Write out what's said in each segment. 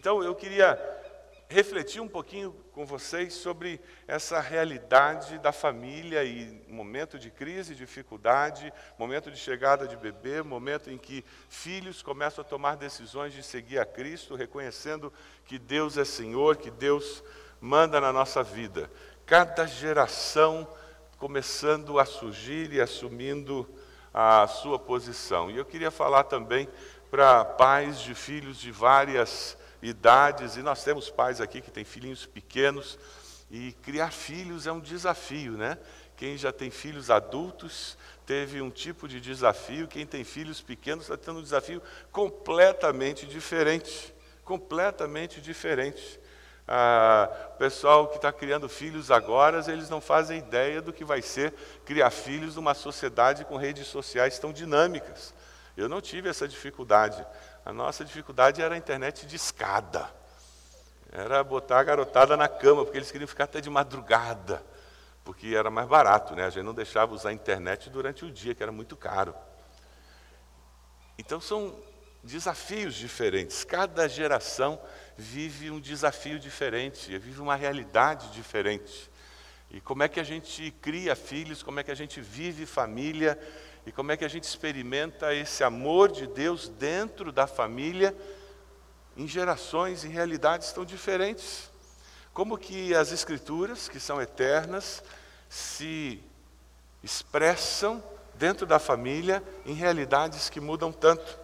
Então eu queria refletir um pouquinho com vocês sobre essa realidade da família e momento de crise, dificuldade, momento de chegada de bebê, momento em que filhos começam a tomar decisões de seguir a Cristo, reconhecendo que Deus é Senhor, que Deus manda na nossa vida. Cada geração começando a surgir e assumindo a sua posição. E eu queria falar também para pais de filhos de várias idades, e nós temos pais aqui que têm filhinhos pequenos, e criar filhos é um desafio, né? Quem já tem filhos adultos teve um tipo de desafio, quem tem filhos pequenos está tendo um desafio completamente diferente. Completamente diferente. Ah, o pessoal que está criando filhos agora, eles não fazem ideia do que vai ser criar filhos numa sociedade com redes sociais tão dinâmicas. Eu não tive essa dificuldade. A nossa dificuldade era a internet de escada. Era botar a garotada na cama, porque eles queriam ficar até de madrugada, porque era mais barato, né? A gente não deixava usar a internet durante o dia, que era muito caro. Então são desafios diferentes. Cada geração vive um desafio diferente, vive uma realidade diferente. E como é que a gente cria filhos, como é que a gente vive família, e como é que a gente experimenta esse amor de Deus dentro da família, em gerações, em realidades tão diferentes. Como que as Escrituras, que são eternas, se expressam dentro da família em realidades que mudam tanto.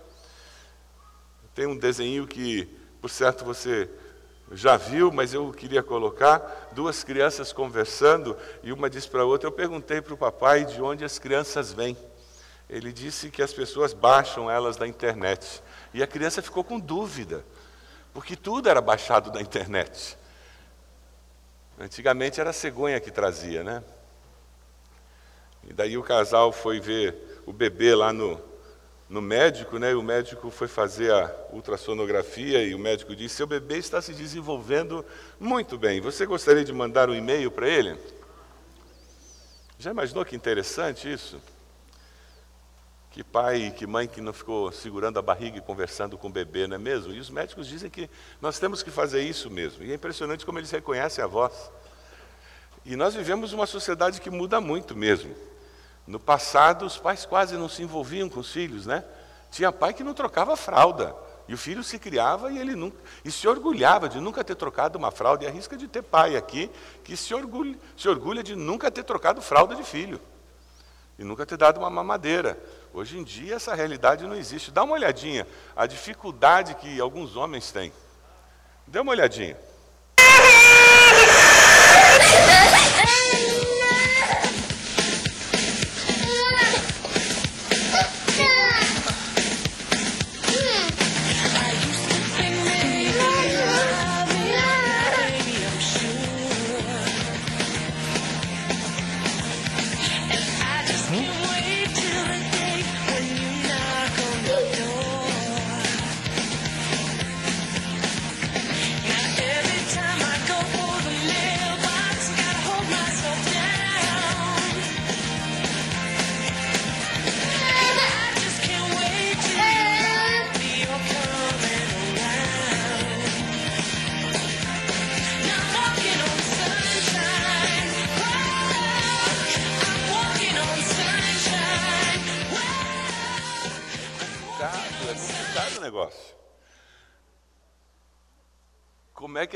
Tem um desenho que, por certo, você já viu, mas eu queria colocar duas crianças conversando e uma diz para a outra: Eu perguntei para o papai de onde as crianças vêm. Ele disse que as pessoas baixam elas da internet. E a criança ficou com dúvida, porque tudo era baixado da internet. Antigamente era a cegonha que trazia, né? E daí o casal foi ver o bebê lá no, no médico, né? E o médico foi fazer a ultrassonografia e o médico disse: seu bebê está se desenvolvendo muito bem. Você gostaria de mandar um e-mail para ele? Já imaginou que interessante isso? Que pai que mãe que não ficou segurando a barriga e conversando com o bebê, não é mesmo? E os médicos dizem que nós temos que fazer isso mesmo. E é impressionante como eles reconhecem a voz. E nós vivemos uma sociedade que muda muito mesmo. No passado, os pais quase não se envolviam com os filhos, né? Tinha pai que não trocava fralda. E o filho se criava e ele nunca, e se orgulhava de nunca ter trocado uma fralda. E arrisca de ter pai aqui que se orgulha, se orgulha de nunca ter trocado fralda de filho. E nunca ter dado uma mamadeira. Hoje em dia essa realidade não existe. Dá uma olhadinha a dificuldade que alguns homens têm. Dê uma olhadinha.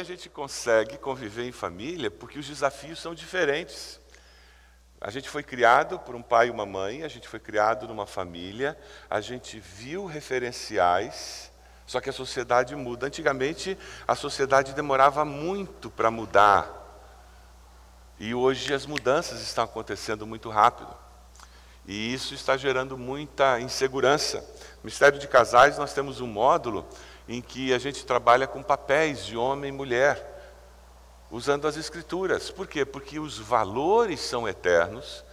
Que a gente consegue conviver em família? Porque os desafios são diferentes. A gente foi criado por um pai e uma mãe, a gente foi criado numa família, a gente viu referenciais, só que a sociedade muda. Antigamente, a sociedade demorava muito para mudar. E hoje as mudanças estão acontecendo muito rápido. E isso está gerando muita insegurança. No Ministério de Casais, nós temos um módulo em que a gente trabalha com papéis de homem e mulher, usando as escrituras. Por quê? Porque os valores são eternos,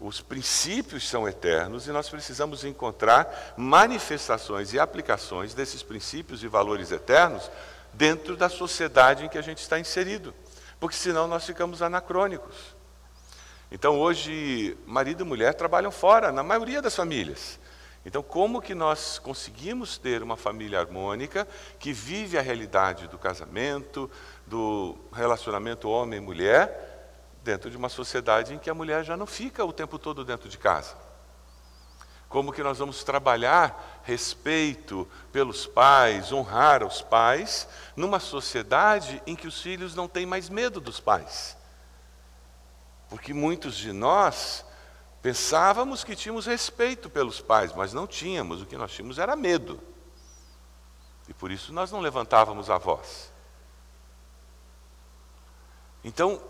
os princípios são eternos e nós precisamos encontrar manifestações e aplicações desses princípios e valores eternos dentro da sociedade em que a gente está inserido, porque senão nós ficamos anacrônicos. Então hoje, marido e mulher trabalham fora, na maioria das famílias. Então, como que nós conseguimos ter uma família harmônica que vive a realidade do casamento, do relacionamento homem-mulher, dentro de uma sociedade em que a mulher já não fica o tempo todo dentro de casa? Como que nós vamos trabalhar respeito pelos pais, honrar os pais, numa sociedade em que os filhos não têm mais medo dos pais? Porque muitos de nós Pensávamos que tínhamos respeito pelos pais, mas não tínhamos, o que nós tínhamos era medo. E por isso nós não levantávamos a voz. Então,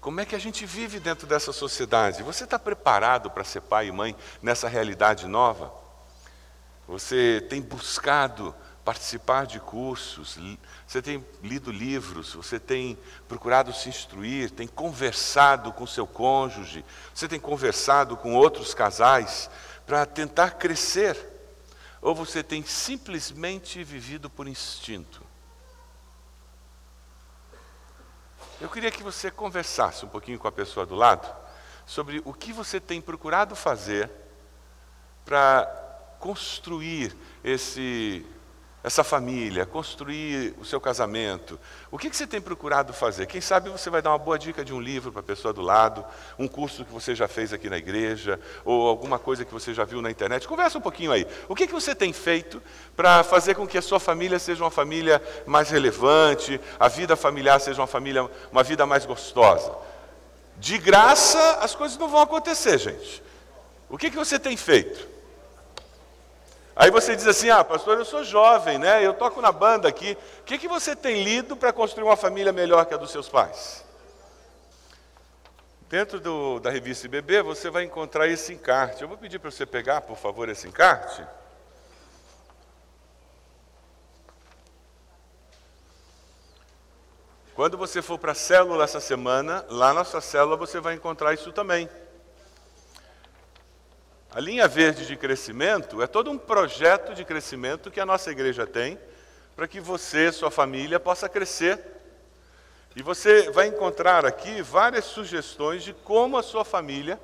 como é que a gente vive dentro dessa sociedade? Você está preparado para ser pai e mãe nessa realidade nova? Você tem buscado participar de cursos, você tem lido livros, você tem procurado se instruir, tem conversado com seu cônjuge, você tem conversado com outros casais para tentar crescer, ou você tem simplesmente vivido por instinto? Eu queria que você conversasse um pouquinho com a pessoa do lado sobre o que você tem procurado fazer para construir esse essa família, construir o seu casamento. O que, que você tem procurado fazer? Quem sabe você vai dar uma boa dica de um livro para a pessoa do lado, um curso que você já fez aqui na igreja, ou alguma coisa que você já viu na internet. Conversa um pouquinho aí. O que, que você tem feito para fazer com que a sua família seja uma família mais relevante, a vida familiar seja uma família, uma vida mais gostosa? De graça, as coisas não vão acontecer, gente. O que, que você tem feito? Aí você diz assim: ah, pastor, eu sou jovem, né? Eu toco na banda aqui. O que, que você tem lido para construir uma família melhor que a dos seus pais? Dentro do, da revista IBB, você vai encontrar esse encarte. Eu vou pedir para você pegar, por favor, esse encarte. Quando você for para a célula essa semana, lá na sua célula você vai encontrar isso também. A linha verde de crescimento é todo um projeto de crescimento que a nossa igreja tem para que você, sua família, possa crescer. E você vai encontrar aqui várias sugestões de como a sua família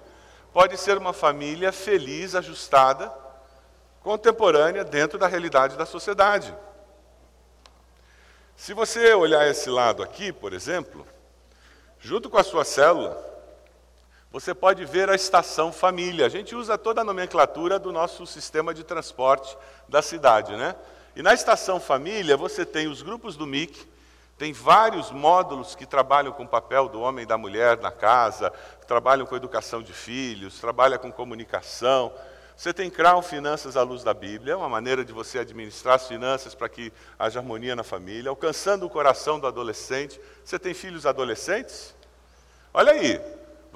pode ser uma família feliz, ajustada, contemporânea dentro da realidade da sociedade. Se você olhar esse lado aqui, por exemplo, junto com a sua célula, você pode ver a estação família. A gente usa toda a nomenclatura do nosso sistema de transporte da cidade, né? E na estação família você tem os grupos do MIC, tem vários módulos que trabalham com o papel do homem e da mulher na casa, trabalham com educação de filhos, trabalham com comunicação. Você tem CRAU Finanças à Luz da Bíblia, uma maneira de você administrar as finanças para que haja harmonia na família, alcançando o coração do adolescente. Você tem filhos adolescentes? Olha aí,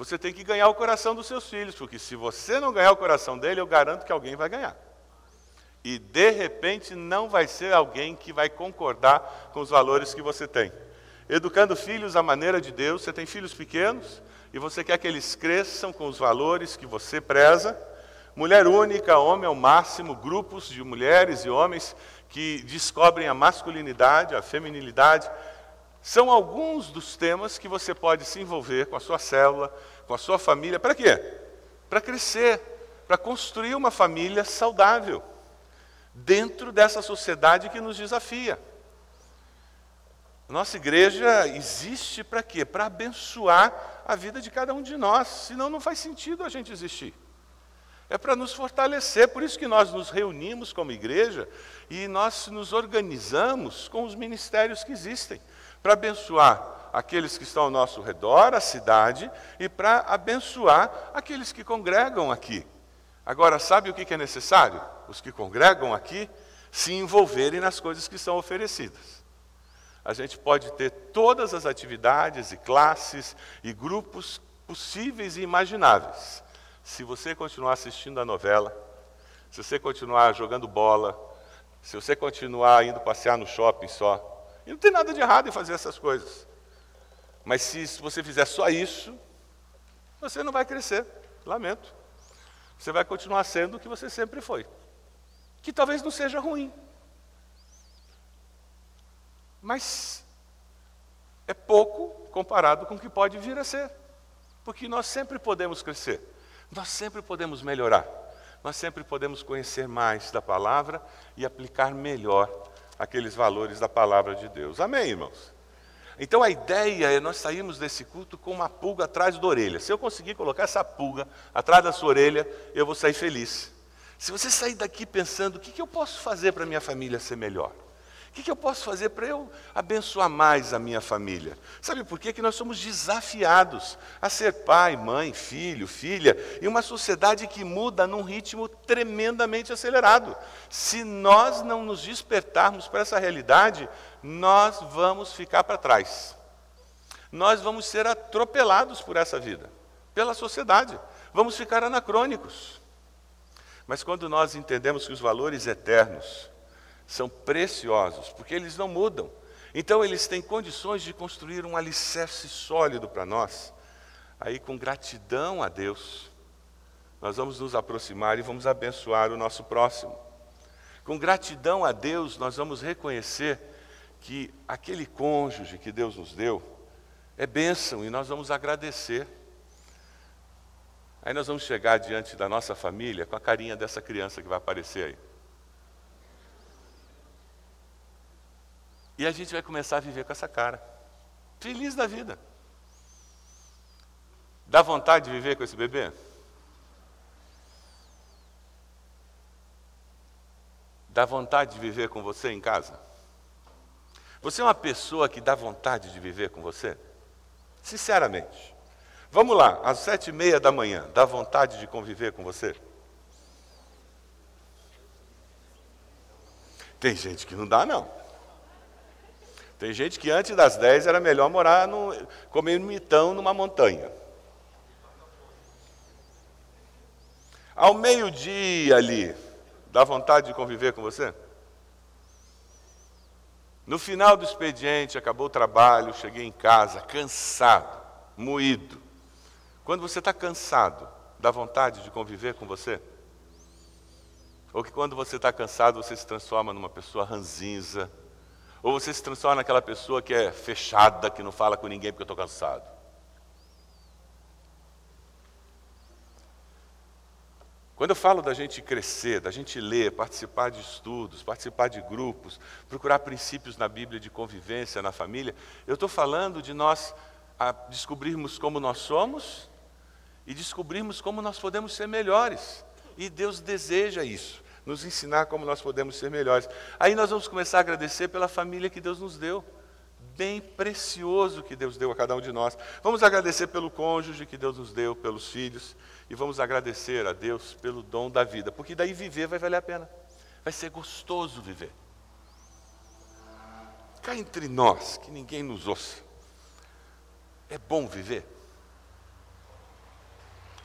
você tem que ganhar o coração dos seus filhos, porque se você não ganhar o coração dele, eu garanto que alguém vai ganhar. E de repente não vai ser alguém que vai concordar com os valores que você tem. Educando filhos à maneira de Deus, você tem filhos pequenos e você quer que eles cresçam com os valores que você preza. Mulher única, homem ao máximo, grupos de mulheres e homens que descobrem a masculinidade, a feminilidade, são alguns dos temas que você pode se envolver com a sua célula, com a sua família. Para quê? Para crescer, para construir uma família saudável, dentro dessa sociedade que nos desafia. Nossa igreja existe para quê? Para abençoar a vida de cada um de nós, senão não faz sentido a gente existir. É para nos fortalecer, por isso que nós nos reunimos como igreja e nós nos organizamos com os ministérios que existem para abençoar aqueles que estão ao nosso redor, a cidade, e para abençoar aqueles que congregam aqui. Agora, sabe o que é necessário? Os que congregam aqui se envolverem nas coisas que são oferecidas. A gente pode ter todas as atividades e classes e grupos possíveis e imagináveis. Se você continuar assistindo a novela, se você continuar jogando bola, se você continuar indo passear no shopping só, e não tem nada de errado em fazer essas coisas. Mas se você fizer só isso, você não vai crescer. Lamento. Você vai continuar sendo o que você sempre foi. Que talvez não seja ruim. Mas é pouco comparado com o que pode vir a ser. Porque nós sempre podemos crescer. Nós sempre podemos melhorar. nós sempre podemos conhecer mais da palavra e aplicar melhor aqueles valores da palavra de Deus. Amém, irmãos? Então a ideia é nós sairmos desse culto com uma pulga atrás da orelha. Se eu conseguir colocar essa pulga atrás da sua orelha, eu vou sair feliz. Se você sair daqui pensando, o que, eu posso fazer para minha família ser melhor? O que, eu posso fazer para eu abençoar mais a minha família? Sabe por quê? Que nós somos desafiados a ser pai, mãe, filho, filha, em uma sociedade que muda num ritmo tremendamente acelerado. Se nós não nos despertarmos para essa realidade, nós vamos ficar para trás. Nós vamos ser atropelados por essa vida, pela sociedade. Vamos ficar anacrônicos. Mas quando nós entendemos que os valores eternos são preciosos, porque eles não mudam, então eles têm condições de construir um alicerce sólido para nós, aí com gratidão a Deus, nós vamos nos aproximar e vamos abençoar o nosso próximo. Com gratidão a Deus, nós vamos reconhecer que aquele cônjuge que Deus nos deu é bênção e nós vamos agradecer. Aí nós vamos chegar diante da nossa família com a carinha dessa criança que vai aparecer aí. E a gente vai começar a viver com essa cara. Feliz da vida. Dá vontade de viver com esse bebê? Dá vontade de viver com você em casa? Você é uma pessoa que dá vontade de viver com você? Sinceramente. Vamos lá, às sete e meia da manhã, dá vontade de conviver com você? Tem gente que não dá, não. Tem gente que antes das dez era melhor morar, no, comer mitão numa montanha. Ao meio-dia ali, dá vontade de conviver com você? No final do expediente, acabou o trabalho, cheguei em casa, cansado, moído. Quando você está cansado, dá vontade de conviver com você? Ou que quando você está cansado, você se transforma numa pessoa ranzinza? Ou você se transforma naquela pessoa que é fechada, que não fala com ninguém porque eu estou cansado? Quando eu falo da gente crescer, da gente ler, participar de estudos, participar de grupos, procurar princípios na Bíblia de convivência na família, eu estou falando de nós descobrirmos como nós somos e descobrirmos como nós podemos ser melhores. E Deus deseja isso, nos ensinar como nós podemos ser melhores. Aí nós vamos começar a agradecer pela família que Deus nos deu bem precioso que Deus deu a cada um de nós. Vamos agradecer pelo cônjuge que Deus nos deu, pelos filhos, e vamos agradecer a Deus pelo dom da vida, porque daí viver vai valer a pena. Vai ser gostoso viver. Cá entre nós, que ninguém nos ouça. É bom viver?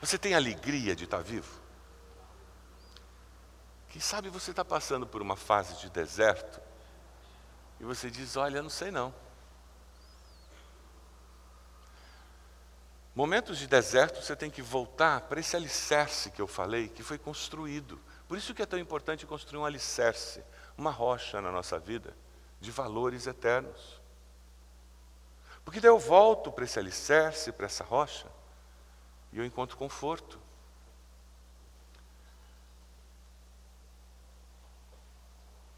Você tem alegria de estar vivo? Quem sabe você está passando por uma fase de deserto e você diz: Olha, não sei não. Momentos de deserto você tem que voltar para esse alicerce que eu falei, que foi construído. Por isso que é tão importante construir um alicerce, uma rocha na nossa vida, de valores eternos. Porque daí eu volto para esse alicerce, para essa rocha, e eu encontro conforto.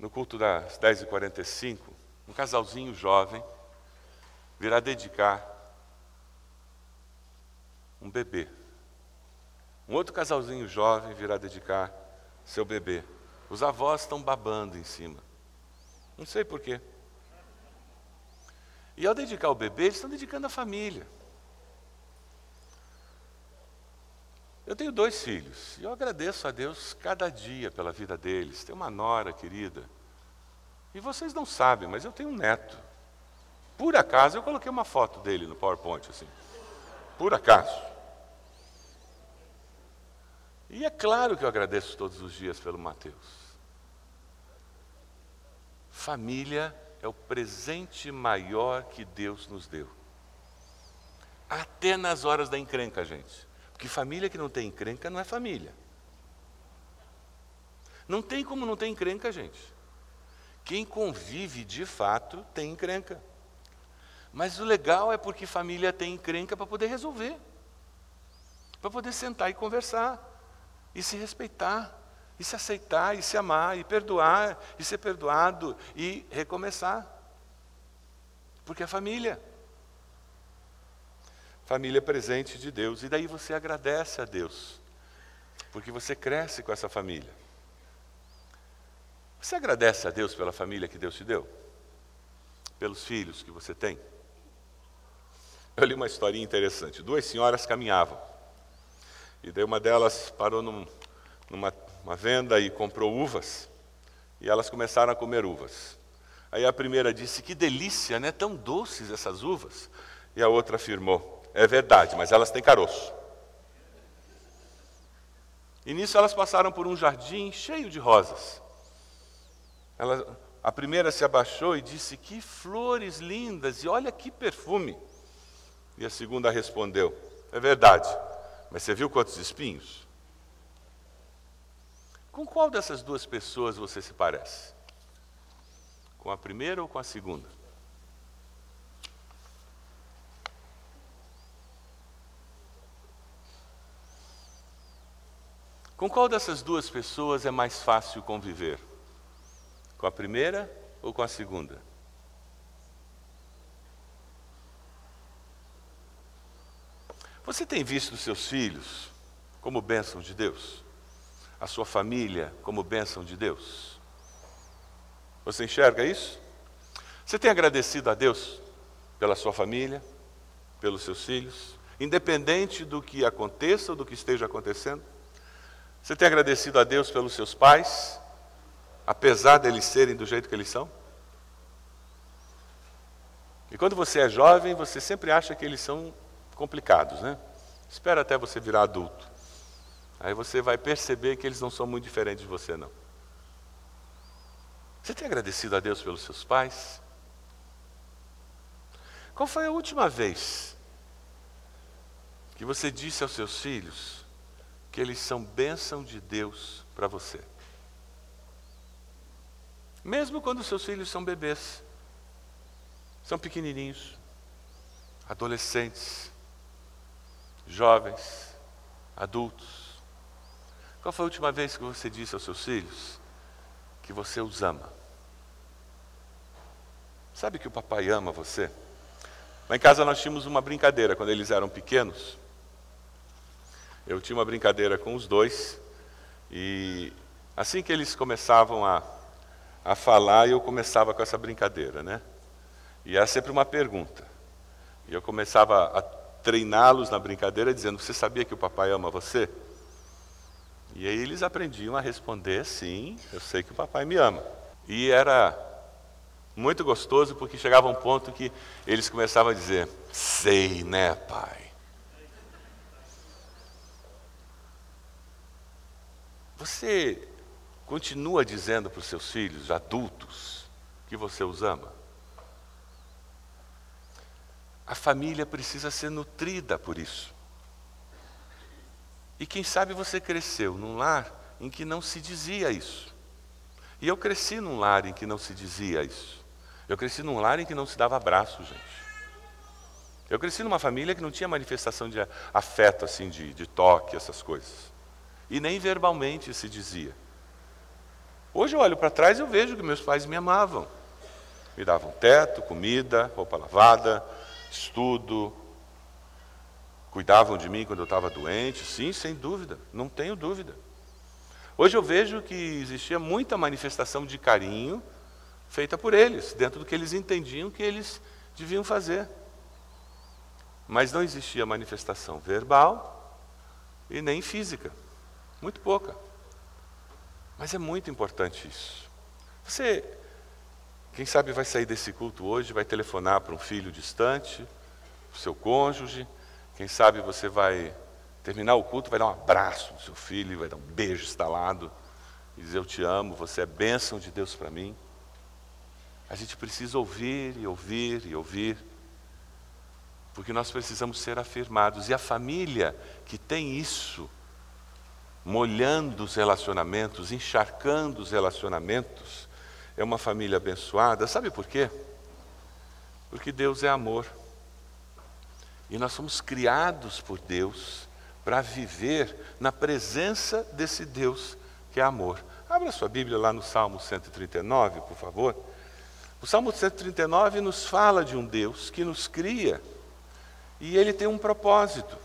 No culto das 10h45, um casalzinho jovem virá dedicar um bebê. Um outro casalzinho jovem virá dedicar seu bebê. Os avós estão babando em cima. Não sei porquê. E ao dedicar o bebê, eles estão dedicando a família. Eu tenho dois filhos e eu agradeço a Deus cada dia pela vida deles. Tenho uma nora querida. E vocês não sabem, mas eu tenho um neto. Por acaso, eu coloquei uma foto dele no PowerPoint, assim. Por acaso. E é claro que eu agradeço todos os dias pelo Mateus. Família é o presente maior que Deus nos deu. Até nas horas da encrenca, gente. Porque família que não tem encrenca não é família. Não tem como não ter encrenca, gente. Quem convive de fato tem encrenca. Mas o legal é porque família tem encrenca para poder resolver, para poder sentar e conversar. e se respeitar, e se aceitar, e se amar, e perdoar, e ser perdoado, e recomeçar. Porque é família. Família presente de Deus. E daí você agradece a Deus, porque você cresce com essa família. Você agradece a Deus pela família que Deus te deu? Pelos filhos que você tem? Eu li uma historinha interessante. Duas senhoras caminhavam. E daí uma delas parou num, numa venda e comprou uvas. E elas começaram a comer uvas. Aí a primeira disse: Que delícia, né? Tão doces essas uvas. E a outra afirmou: É verdade, mas elas têm caroço. E nisso elas passaram por um jardim cheio de rosas. Ela, a primeira se abaixou e disse: Que flores lindas, e olha que perfume. E a segunda respondeu: É verdade, mas você viu quantos espinhos? Com qual dessas duas pessoas você se parece? Com a primeira ou com a segunda? Com qual dessas duas pessoas é mais fácil conviver? Com a primeira ou com a segunda? Você tem visto seus filhos como bênção de Deus? A sua família como bênção de Deus? Você enxerga isso? Você tem agradecido a Deus pela sua família, pelos seus filhos, independente do que aconteça ou do que esteja acontecendo? Você tem agradecido a Deus pelos seus pais, apesar deles serem do jeito que eles são? E quando você é jovem, você sempre acha que eles são complicados, né? Espera até você virar adulto. Aí você vai perceber que eles não são muito diferentes de você, não. Você tem agradecido a Deus pelos seus pais? Qual foi a última vez que você disse aos seus filhos que eles são bênção de Deus para você? Mesmo quando seus filhos são bebês, são pequenininhos, adolescentes, jovens, adultos. Qual foi a última vez que você disse aos seus filhos que você os ama? Sabe que o papai ama você? Lá em casa nós tínhamos uma brincadeira quando eles eram pequenos. Eu tinha uma brincadeira com os dois e assim que eles começavam a, a falar, eu começava com essa brincadeira, né? E era sempre uma pergunta. E eu começava a treiná-los na brincadeira, dizendo: Você sabia que o papai ama você? E aí eles aprendiam a responder: Sim, eu sei que o papai me ama. E era muito gostoso, porque chegava um ponto que eles começavam a dizer: Sei, né, pai? Você continua dizendo para os seus filhos adultos que você os ama? A família precisa ser nutrida por isso. E quem sabe você cresceu num lar em que não se dizia isso. E eu cresci num lar em que não se dizia isso. Eu cresci num lar em que não se dava abraço, gente. Eu cresci numa família que não tinha manifestação de afeto, assim, de, de toque, essas coisas. E nem verbalmente se dizia. Hoje eu olho para trás e eu vejo que meus pais me amavam. Me davam teto, comida, roupa lavada, estudo, cuidavam de mim quando eu estava doente, sim, sem dúvida, não tenho dúvida. Hoje eu vejo que existia muita manifestação de carinho feita por eles, dentro do que eles entendiam que eles deviam fazer. Mas não existia manifestação verbal e nem física, muito pouca. Mas é muito importante isso. Você quem sabe vai sair desse culto hoje, vai telefonar para um filho distante, para o seu cônjuge. Quem sabe você vai terminar o culto, vai dar um abraço no seu filho, vai dar um beijo instalado e dizer: Eu te amo, você é bênção de Deus para mim. A gente precisa ouvir e ouvir e ouvir, porque nós precisamos ser afirmados. E a família que tem isso, molhando os relacionamentos, encharcando os relacionamentos, é uma família abençoada. Sabe por quê? Porque Deus é amor. E nós somos criados por Deus para viver na presença desse Deus que é amor. Abra sua Bíblia lá no Salmo 139, por favor. O Salmo 139 nos fala de um Deus que nos cria e ele tem um propósito.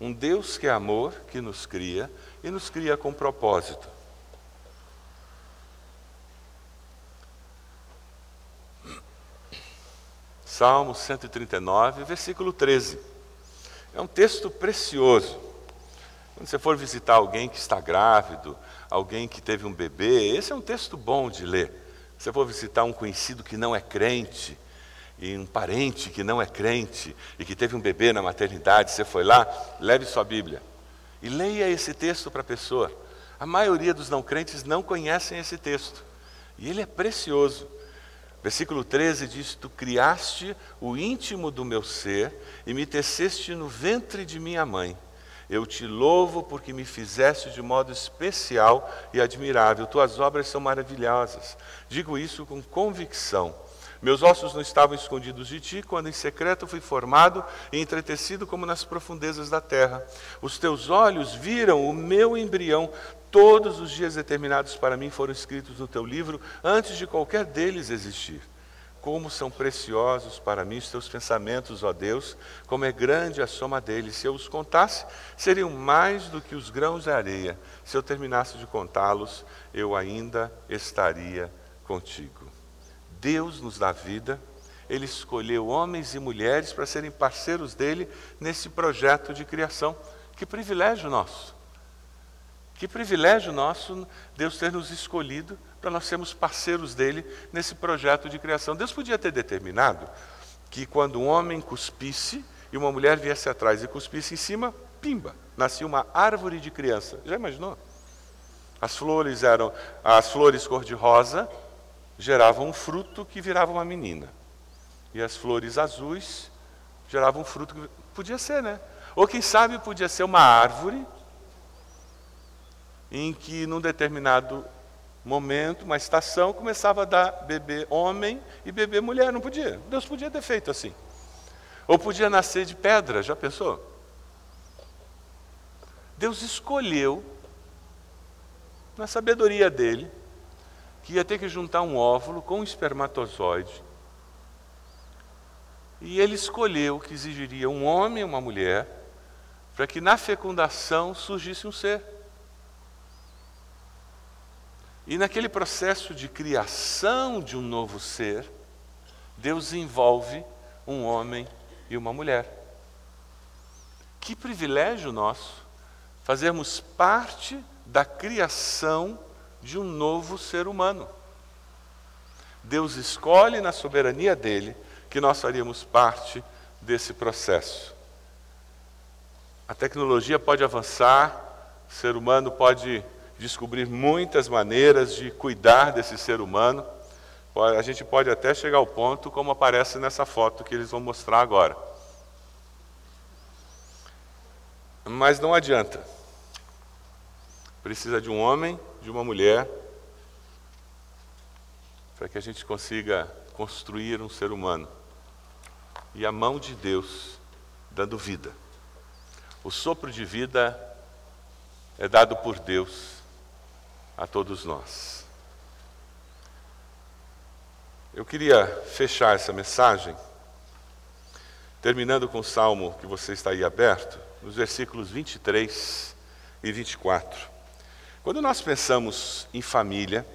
Um Deus que é amor, que nos cria e nos cria com propósito. Salmo 139, versículo 13. É um texto precioso. Quando você for visitar alguém que está grávido, alguém que teve um bebê, esse é um texto bom de ler. Se você for visitar um conhecido que não é crente, e um parente que não é crente e que teve um bebê na maternidade, você foi lá, leve sua Bíblia e leia esse texto para a pessoa. A maioria dos não crentes não conhecem esse texto e ele é precioso. Versículo 13 diz: Tu criaste o íntimo do meu ser e me teceste no ventre de minha mãe. Eu te louvo porque me fizeste de modo especial e admirável. Tuas obras são maravilhosas. Digo isso com convicção. Meus ossos não estavam escondidos de ti, quando em secreto fui formado e entretecido como nas profundezas da terra. Os teus olhos viram o meu embrião. Todos os dias determinados para mim foram escritos no teu livro, antes de qualquer deles existir. Como são preciosos para mim os teus pensamentos, ó Deus, como é grande a soma deles. Se eu os contasse, seriam mais do que os grãos de areia. Se eu terminasse de contá-los, eu ainda estaria contigo. Deus nos dá vida, Ele escolheu homens e mulheres para serem parceiros dele nesse projeto de criação. Que privilégio nosso! Que privilégio nosso Deus ter nos escolhido para nós sermos parceiros dele nesse projeto de criação. Deus podia ter determinado que quando um homem cuspisse e uma mulher viesse atrás e cuspisse em cima, pimba, nascia uma árvore de criança. Já imaginou? As flores eram as flores cor-de-rosa, geravam um fruto que virava uma menina. E as flores azuis geravam um fruto que podia ser, né? Ou quem sabe podia ser uma árvore em que num determinado momento, uma estação, começava a dar bebê homem e bebê mulher, não podia. Deus podia ter feito assim. Ou podia nascer de pedra, já pensou? Deus escolheu, na sabedoria dele, que ia ter que juntar um óvulo com um espermatozoide. E ele escolheu que exigiria um homem e uma mulher para que na fecundação surgisse um ser. E naquele processo de criação de um novo ser, Deus envolve um homem e uma mulher. Que privilégio nosso fazermos parte da criação de um novo ser humano. Deus escolhe na soberania dele que nós faríamos parte desse processo. A tecnologia pode avançar, o ser humano pode descobrir muitas maneiras de cuidar desse ser humano. A gente pode até chegar ao ponto como aparece nessa foto que eles vão mostrar agora. Mas não adianta. Precisa de um homem de uma mulher para que a gente consiga construir um ser humano. E a mão de Deus dando vida. O sopro de vida é dado por Deus a todos nós. Eu queria fechar essa mensagem terminando com o salmo que você está aí aberto, nos versículos 23 e 24. Quando nós pensamos em família,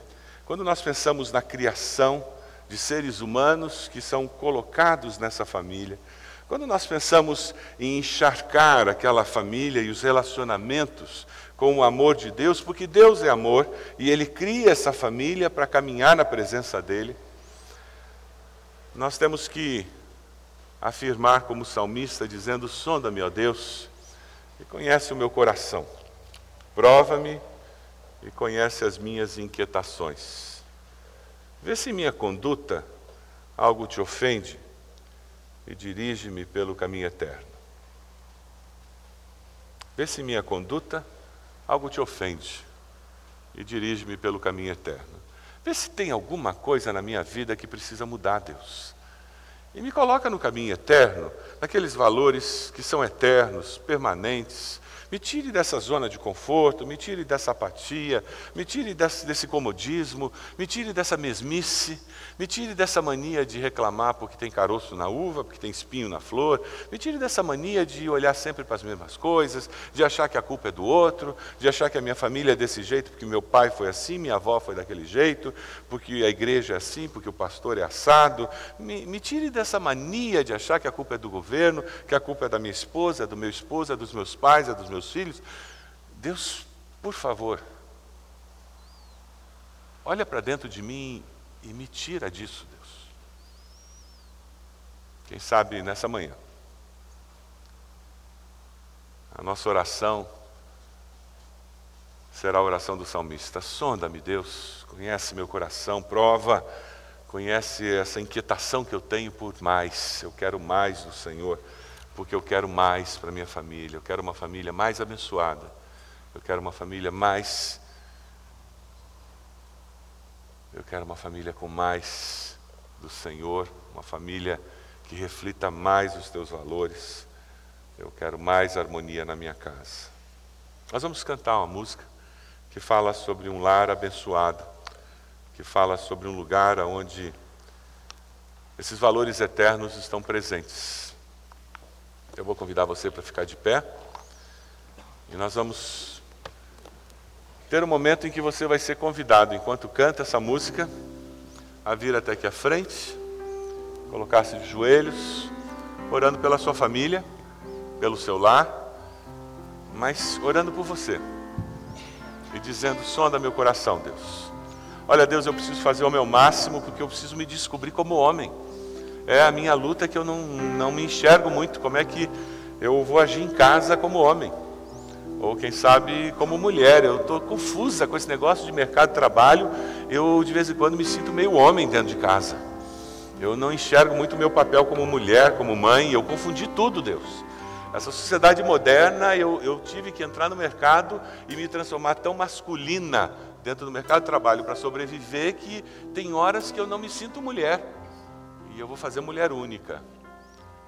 quando nós pensamos na criação de seres humanos que são colocados nessa família, quando nós pensamos em encharcar aquela família e os relacionamentos com o amor de Deus, porque Deus é amor e Ele cria essa família para caminhar na presença dEle, nós temos que afirmar como salmista, dizendo: Sonda-me, ó Deus, e conhece o meu coração, prova-me e conhece as minhas inquietações. Vê se minha conduta algo te ofende e dirige-me pelo caminho eterno. Vê se minha conduta algo te ofende e dirige-me pelo caminho eterno. Vê se tem alguma coisa na minha vida que precisa mudar, Deus. E me coloca no caminho eterno, naqueles valores que são eternos, permanentes, Me tire dessa zona de conforto, me tire dessa apatia, me tire desse, desse comodismo, me tire dessa mesmice, me tire dessa mania de reclamar porque tem caroço na uva, porque tem espinho na flor, me tire dessa mania de olhar sempre para as mesmas coisas, de achar que a culpa é do outro, de achar que a minha família é desse jeito porque meu pai foi assim, minha avó foi daquele jeito, porque a igreja é assim, porque o pastor é assado. Me, me tire dessa mania de achar que a culpa é do governo, que a culpa é da minha esposa, é do meu esposo, é dos meus pais, é dos meus filhos. Deus, por favor, olha para dentro de mim e me tira disso, Deus. Quem sabe nessa manhã, a nossa oração será a oração do salmista. Sonda-me, Deus, conhece meu coração, prova, conhece essa inquietação que eu tenho por mais. Eu quero mais do Senhor, porque eu quero mais para minha família. Eu quero uma família mais abençoada. Eu quero uma família mais eu quero uma família com mais do Senhor, uma família que reflita mais os teus valores. Eu quero mais harmonia na minha casa. Nós vamos cantar uma música que fala sobre um lar abençoado, que fala sobre um lugar onde esses valores eternos estão presentes. Eu vou convidar você para ficar de pé e nós vamos ter um momento em que você vai ser convidado, enquanto canta essa música, a vir até aqui à frente, colocar-se de joelhos, orando pela sua família, pelo seu lar, mas orando por você e dizendo: sonda meu coração, Deus. Olha, Deus, eu preciso fazer o meu máximo porque eu preciso me descobrir como homem. É a minha luta que eu não, não me enxergo muito. Como é que eu vou agir em casa como homem? ou quem sabe como mulher. Eu estou confusa com esse negócio de mercado de trabalho. Eu de vez em quando me sinto meio homem dentro de casa. Eu não enxergo muito o meu papel como mulher, como mãe. Eu confundi tudo, Deus. Essa sociedade moderna, eu, eu tive que entrar no mercado e me transformar tão masculina dentro do mercado de trabalho para sobreviver que tem horas que eu não me sinto mulher. E eu vou fazer mulher única.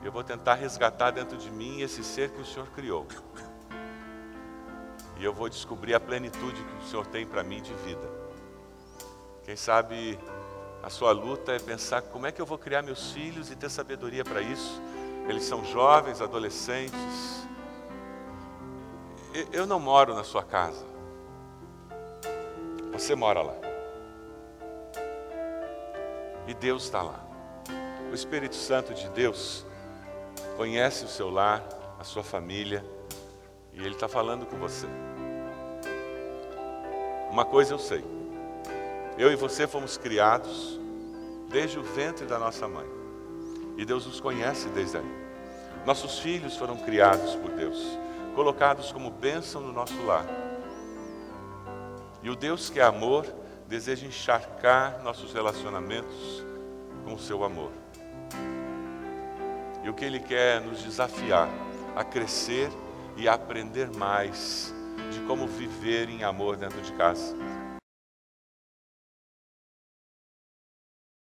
Eu vou tentar resgatar dentro de mim esse ser que o Senhor criou e eu vou descobrir a plenitude que o Senhor tem para mim de vida. Quem sabe a sua luta é pensar como é que eu vou criar meus filhos e ter sabedoria para isso. Eles são jovens, adolescentes. Eu não moro na sua casa. Você mora lá. E Deus está lá. O Espírito Santo de Deus conhece o seu lar, a sua família, e Ele está falando com você. Uma coisa eu sei: eu e você fomos criados desde o ventre da nossa mãe, e Deus nos conhece desde aí. Nossos filhos foram criados por Deus, colocados como bênção no nosso lar. E o Deus que é amor deseja encharcar nossos relacionamentos com o seu amor. E o que Ele quer é nos desafiar a crescer e a aprender mais de como viver em amor dentro de casa.